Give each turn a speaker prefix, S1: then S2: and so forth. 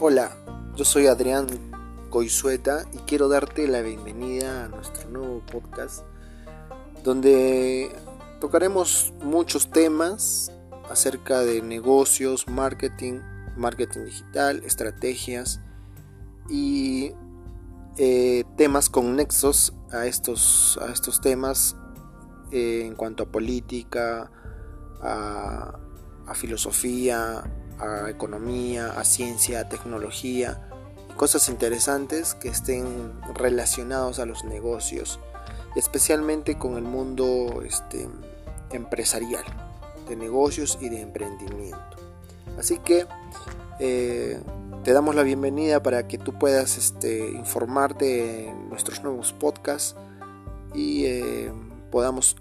S1: Hola, yo soy Adrián Coizueta y quiero darte la bienvenida a nuestro nuevo podcast donde tocaremos muchos temas acerca de negocios, marketing, marketing digital, estrategias y eh, temas conexos a estos, a estos temas eh, en cuanto a política, a, a filosofía, a economía, a ciencia, a tecnología, cosas interesantes que estén relacionados a los negocios, especialmente con el mundo este, empresarial, de negocios y de emprendimiento. Así que eh, te damos la bienvenida para que tú puedas este, informarte en nuestros nuevos podcasts y eh, podamos